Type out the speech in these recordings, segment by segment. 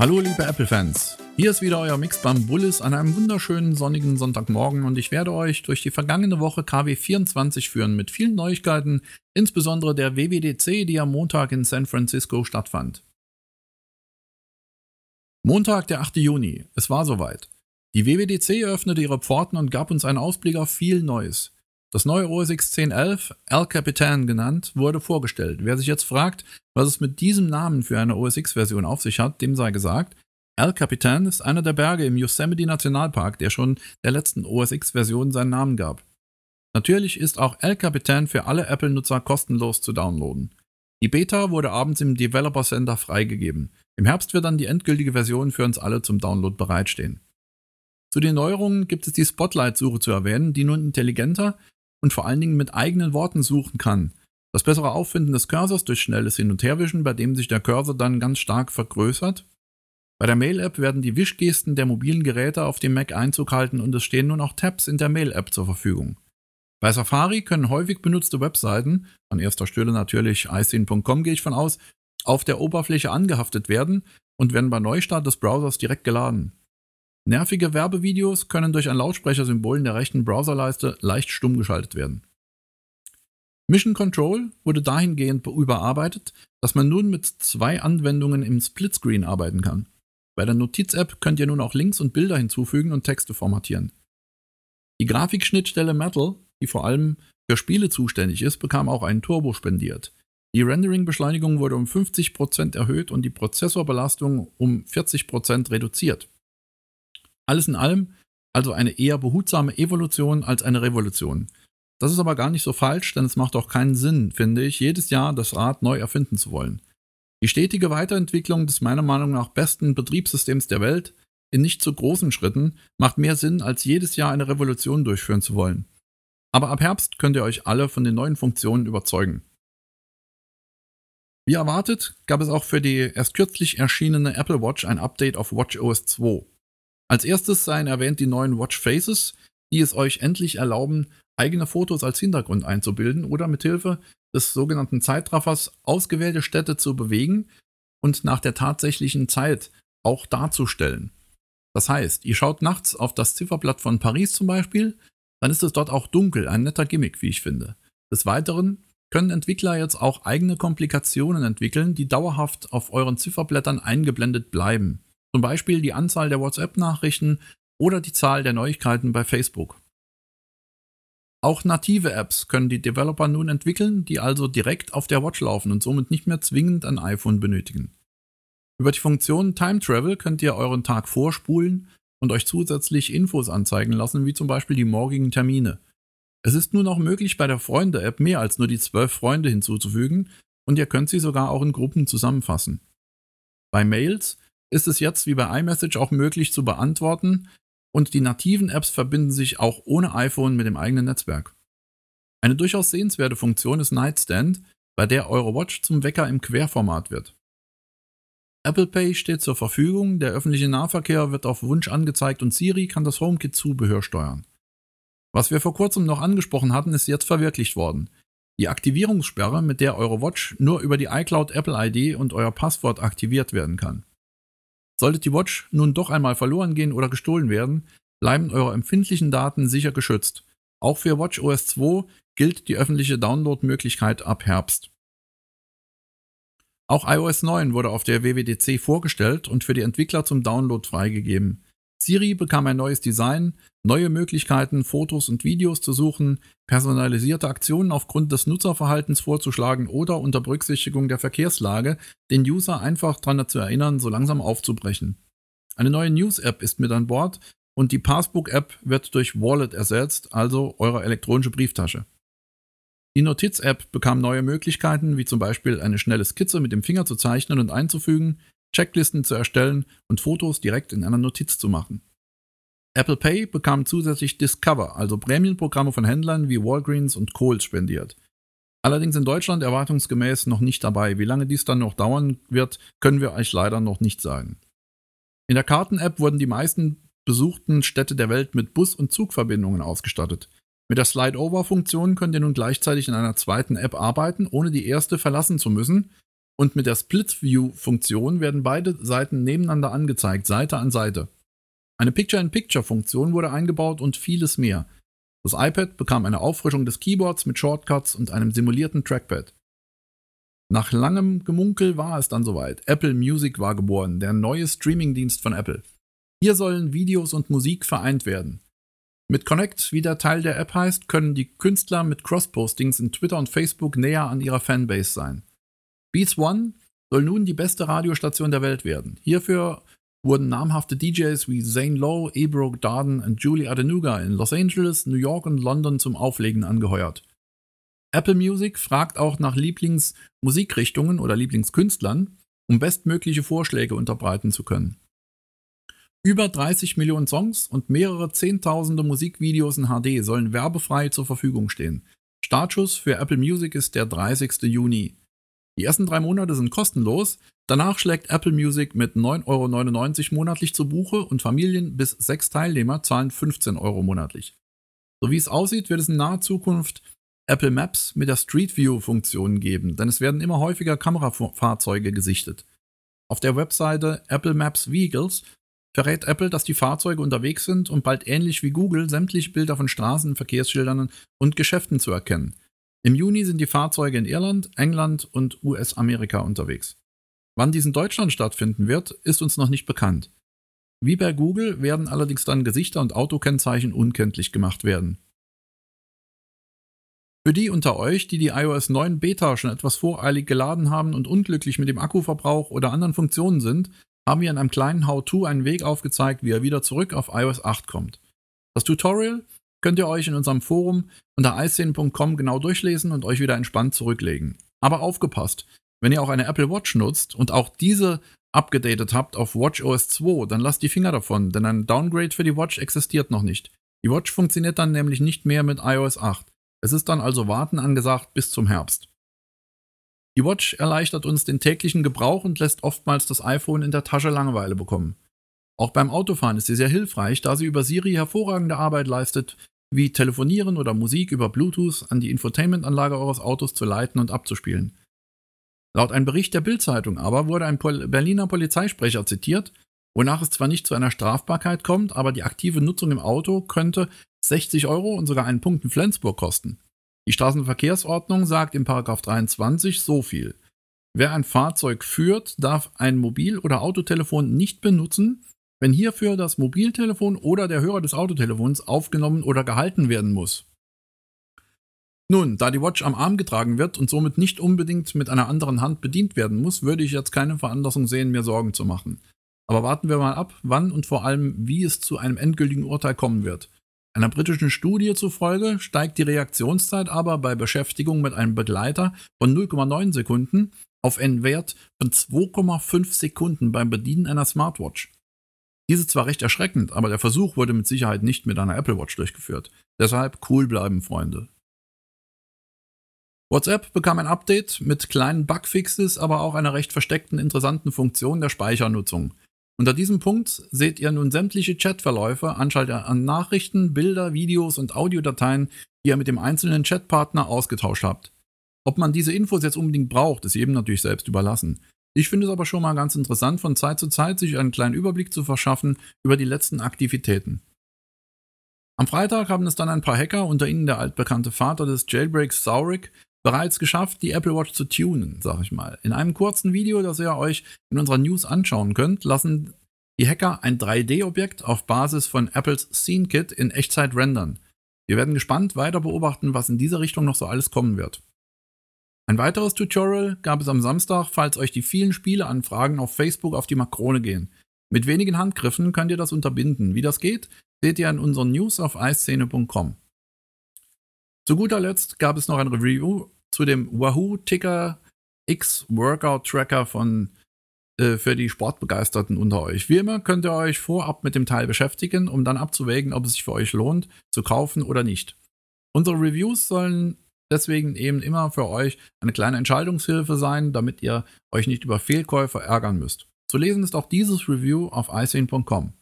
Hallo liebe Apple-Fans, hier ist wieder euer Mixbam Bullis an einem wunderschönen sonnigen Sonntagmorgen und ich werde euch durch die vergangene Woche KW24 führen mit vielen Neuigkeiten, insbesondere der WWDC, die am Montag in San Francisco stattfand. Montag, der 8. Juni, es war soweit. Die WWDC öffnete ihre Pforten und gab uns einen Ausblick auf viel Neues. Das neue OS X 1011, El Capitan genannt, wurde vorgestellt. Wer sich jetzt fragt, was es mit diesem Namen für eine OS X-Version auf sich hat, dem sei gesagt, El Capitan ist einer der Berge im Yosemite Nationalpark, der schon der letzten OS X-Version seinen Namen gab. Natürlich ist auch El Capitan für alle Apple-Nutzer kostenlos zu downloaden. Die Beta wurde abends im Developer Center freigegeben. Im Herbst wird dann die endgültige Version für uns alle zum Download bereitstehen. Zu den Neuerungen gibt es die Spotlight-Suche zu erwähnen, die nun intelligenter und vor allen Dingen mit eigenen Worten suchen kann. Das bessere Auffinden des Cursors durch schnelles Hin- und Herwischen, bei dem sich der Cursor dann ganz stark vergrößert. Bei der Mail-App werden die Wischgesten der mobilen Geräte auf dem Mac Einzug halten und es stehen nun auch Tabs in der Mail-App zur Verfügung. Bei Safari können häufig benutzte Webseiten, an erster Stelle natürlich iScene.com gehe ich von aus, auf der Oberfläche angehaftet werden und werden bei Neustart des Browsers direkt geladen. Nervige Werbevideos können durch ein Lautsprechersymbol in der rechten Browserleiste leicht stumm geschaltet werden. Mission Control wurde dahingehend überarbeitet, dass man nun mit zwei Anwendungen im Splitscreen arbeiten kann. Bei der Notiz-App könnt ihr nun auch Links und Bilder hinzufügen und Texte formatieren. Die Grafikschnittstelle Metal, die vor allem für Spiele zuständig ist, bekam auch einen Turbo spendiert. Die Rendering-Beschleunigung wurde um 50% erhöht und die Prozessorbelastung um 40% reduziert. Alles in allem also eine eher behutsame Evolution als eine Revolution. Das ist aber gar nicht so falsch, denn es macht auch keinen Sinn, finde ich, jedes Jahr das Rad neu erfinden zu wollen. Die stetige Weiterentwicklung des meiner Meinung nach besten Betriebssystems der Welt in nicht zu großen Schritten macht mehr Sinn, als jedes Jahr eine Revolution durchführen zu wollen. Aber ab Herbst könnt ihr euch alle von den neuen Funktionen überzeugen. Wie erwartet, gab es auch für die erst kürzlich erschienene Apple Watch ein Update auf WatchOS 2. Als erstes seien erwähnt die neuen Watch Faces, die es euch endlich erlauben, eigene Fotos als Hintergrund einzubilden oder mithilfe des sogenannten Zeitraffers ausgewählte Städte zu bewegen und nach der tatsächlichen Zeit auch darzustellen. Das heißt, ihr schaut nachts auf das Zifferblatt von Paris zum Beispiel, dann ist es dort auch dunkel, ein netter Gimmick, wie ich finde. Des Weiteren können Entwickler jetzt auch eigene Komplikationen entwickeln, die dauerhaft auf euren Zifferblättern eingeblendet bleiben. Zum Beispiel die Anzahl der WhatsApp-Nachrichten oder die Zahl der Neuigkeiten bei Facebook. Auch native Apps können die Developer nun entwickeln, die also direkt auf der Watch laufen und somit nicht mehr zwingend ein iPhone benötigen. Über die Funktion Time Travel könnt ihr euren Tag vorspulen und euch zusätzlich Infos anzeigen lassen, wie zum Beispiel die morgigen Termine. Es ist nun auch möglich, bei der Freunde-App mehr als nur die zwölf Freunde hinzuzufügen und ihr könnt sie sogar auch in Gruppen zusammenfassen. Bei Mails ist es jetzt wie bei iMessage auch möglich zu beantworten und die nativen Apps verbinden sich auch ohne iPhone mit dem eigenen Netzwerk. Eine durchaus sehenswerte Funktion ist Nightstand, bei der eure Watch zum Wecker im Querformat wird. Apple Pay steht zur Verfügung, der öffentliche Nahverkehr wird auf Wunsch angezeigt und Siri kann das HomeKit-Zubehör steuern. Was wir vor kurzem noch angesprochen hatten, ist jetzt verwirklicht worden. Die Aktivierungssperre, mit der eure Watch nur über die iCloud Apple ID und euer Passwort aktiviert werden kann. Sollte die Watch nun doch einmal verloren gehen oder gestohlen werden, bleiben eure empfindlichen Daten sicher geschützt. Auch für WatchOS 2 gilt die öffentliche Download-Möglichkeit ab Herbst. Auch iOS 9 wurde auf der WWDC vorgestellt und für die Entwickler zum Download freigegeben. Siri bekam ein neues Design, neue Möglichkeiten, Fotos und Videos zu suchen, personalisierte Aktionen aufgrund des Nutzerverhaltens vorzuschlagen oder unter Berücksichtigung der Verkehrslage den User einfach daran zu erinnern, so langsam aufzubrechen. Eine neue News-App ist mit an Bord und die Passbook-App wird durch Wallet ersetzt, also eure elektronische Brieftasche. Die Notiz-App bekam neue Möglichkeiten, wie zum Beispiel eine schnelle Skizze mit dem Finger zu zeichnen und einzufügen, Checklisten zu erstellen und Fotos direkt in einer Notiz zu machen. Apple Pay bekam zusätzlich Discover, also Prämienprogramme von Händlern wie Walgreens und Kohl's spendiert. Allerdings in Deutschland erwartungsgemäß noch nicht dabei. Wie lange dies dann noch dauern wird, können wir euch leider noch nicht sagen. In der Karten-App wurden die meisten besuchten Städte der Welt mit Bus- und Zugverbindungen ausgestattet. Mit der Slide-Over-Funktion könnt ihr nun gleichzeitig in einer zweiten App arbeiten, ohne die erste verlassen zu müssen Und mit der Split-View-Funktion werden beide Seiten nebeneinander angezeigt, Seite an Seite. Eine Picture-in-Picture-Funktion wurde eingebaut und vieles mehr. Das iPad bekam eine Auffrischung des Keyboards mit Shortcuts und einem simulierten Trackpad. Nach langem Gemunkel war es dann soweit. Apple Music war geboren, der neue Streamingdienst von Apple. Hier sollen Videos und Musik vereint werden. Mit Connect, wie der Teil der App heißt, können die Künstler mit Cross-Postings in Twitter und Facebook näher an ihrer Fanbase sein. Beats One soll nun die beste Radiostation der Welt werden. Hierfür wurden namhafte DJs wie Zane Lowe, Ebro Darden und Julie Adenuga in Los Angeles, New York und London zum Auflegen angeheuert. Apple Music fragt auch nach Lieblingsmusikrichtungen oder Lieblingskünstlern, um bestmögliche Vorschläge unterbreiten zu können. Über 30 Millionen Songs und mehrere Zehntausende Musikvideos in HD sollen werbefrei zur Verfügung stehen. Startschuss für Apple Music ist der 30. Juni. Die ersten drei Monate sind kostenlos, danach schlägt Apple Music mit 9,99 Euro monatlich zu Buche und Familien bis sechs Teilnehmer zahlen 15 Euro monatlich. So wie es aussieht, wird es in naher Zukunft Apple Maps mit der Street View-Funktion geben, denn es werden immer häufiger Kamerafahrzeuge gesichtet. Auf der Webseite Apple Maps Vehicles verrät Apple, dass die Fahrzeuge unterwegs sind und bald ähnlich wie Google sämtliche Bilder von Straßen, Verkehrsschildern und Geschäften zu erkennen. Im Juni sind die Fahrzeuge in Irland, England und US-Amerika unterwegs. Wann dies in Deutschland stattfinden wird, ist uns noch nicht bekannt. Wie bei Google werden allerdings dann Gesichter und Autokennzeichen unkenntlich gemacht werden. Für die unter euch, die die iOS 9 Beta schon etwas voreilig geladen haben und unglücklich mit dem Akkuverbrauch oder anderen Funktionen sind, haben wir in einem kleinen How-To einen Weg aufgezeigt, wie ihr wieder zurück auf iOS 8 kommt. Das Tutorial könnt ihr euch in unserem Forum unter iScene.com genau durchlesen und euch wieder entspannt zurücklegen. Aber aufgepasst, wenn ihr auch eine Apple Watch nutzt und auch diese abgedatet habt auf WatchOS 2, dann lasst die Finger davon, denn ein Downgrade für die Watch existiert noch nicht. Die Watch funktioniert dann nämlich nicht mehr mit iOS 8. Es ist dann also Warten angesagt bis zum Herbst. Die Watch erleichtert uns den täglichen Gebrauch und lässt oftmals das iPhone in der Tasche Langeweile bekommen. Auch beim Autofahren ist sie sehr hilfreich, da sie über Siri hervorragende Arbeit leistet, wie Telefonieren oder Musik über Bluetooth an die Infotainment-Anlage eures Autos zu leiten und abzuspielen. Laut einem Bericht der Bild-Zeitung aber wurde ein Berliner Polizeisprecher zitiert, wonach es zwar nicht zu einer Strafbarkeit kommt, aber die aktive Nutzung im Auto könnte 60 Euro und sogar einen Punkt in Flensburg kosten. Die Straßenverkehrsordnung sagt in 23 so viel. Wer ein Fahrzeug führt, darf ein Mobil- oder Autotelefon nicht benutzen, wenn hierfür das Mobiltelefon oder der Hörer des Autotelefons aufgenommen oder gehalten werden muss. Nun, da die Watch am Arm getragen wird und somit nicht unbedingt mit einer anderen Hand bedient werden muss, würde ich jetzt keine Veranlassung sehen, mir Sorgen zu machen. Aber warten wir mal ab, wann und vor allem, wie es zu einem endgültigen Urteil kommen wird. Einer britischen Studie zufolge steigt die Reaktionszeit aber bei Beschäftigung mit einem Begleiter von 0,9 Sekunden auf einen Wert von 2,5 Sekunden beim Bedienen einer Smartwatch. Dies ist zwar recht erschreckend, aber der Versuch wurde mit Sicherheit nicht mit einer Apple Watch durchgeführt. Deshalb cool bleiben, Freunde. WhatsApp bekam ein Update mit kleinen Bugfixes, aber auch einer recht versteckten interessanten Funktion der Speichernutzung. Unter diesem Punkt seht ihr nun sämtliche Chatverläufe, Anschalter an Nachrichten, Bilder, Videos und Audiodateien, die ihr mit dem einzelnen Chatpartner ausgetauscht habt. Ob man diese Infos jetzt unbedingt braucht, ist jedem natürlich selbst überlassen. Ich finde es aber schon mal ganz interessant, von Zeit zu Zeit sich einen kleinen Überblick zu verschaffen über die letzten Aktivitäten. Am Freitag haben es dann ein paar Hacker, unter ihnen der altbekannte Vater des Jailbreaks Saurik, bereits geschafft, die Apple Watch zu tunen, sag ich mal. In einem kurzen Video, das ihr euch in unserer News anschauen könnt, lassen die Hacker ein 3D-Objekt auf Basis von Apples Scene Kit in Echtzeit rendern. Wir werden gespannt weiter beobachten, was in dieser Richtung noch so alles kommen wird. Ein weiteres Tutorial gab es am Samstag, falls euch die vielen Spieleanfragen auf Facebook auf die Makrone gehen. Mit wenigen Handgriffen könnt ihr das unterbinden. Wie das geht, seht ihr in unseren News auf eiszene.com. Zu guter Letzt gab es noch ein Review zu dem Wahoo Ticker X Workout Tracker von äh, für die Sportbegeisterten unter euch. Wie immer könnt ihr euch vorab mit dem Teil beschäftigen, um dann abzuwägen, ob es sich für euch lohnt, zu kaufen oder nicht. Unsere Reviews sollen deswegen eben immer für euch eine kleine Entscheidungshilfe sein, damit ihr euch nicht über Fehlkäufe ärgern müsst. Zu lesen ist auch dieses Review auf icene.com.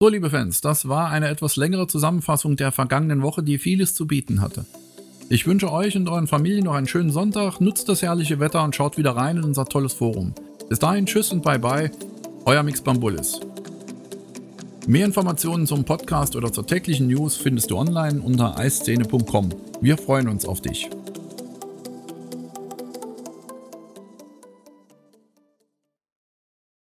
So, liebe Fans, das war eine etwas längere Zusammenfassung der vergangenen Woche, die vieles zu bieten hatte. Ich wünsche euch und euren Familien noch einen schönen Sonntag, nutzt das herrliche Wetter und schaut wieder rein in unser tolles Forum. Bis dahin, tschüss und bye bye, euer Mix Bambulis. Mehr Informationen zum Podcast oder zur täglichen News findest du online unter eiszene.com. Wir freuen uns auf dich.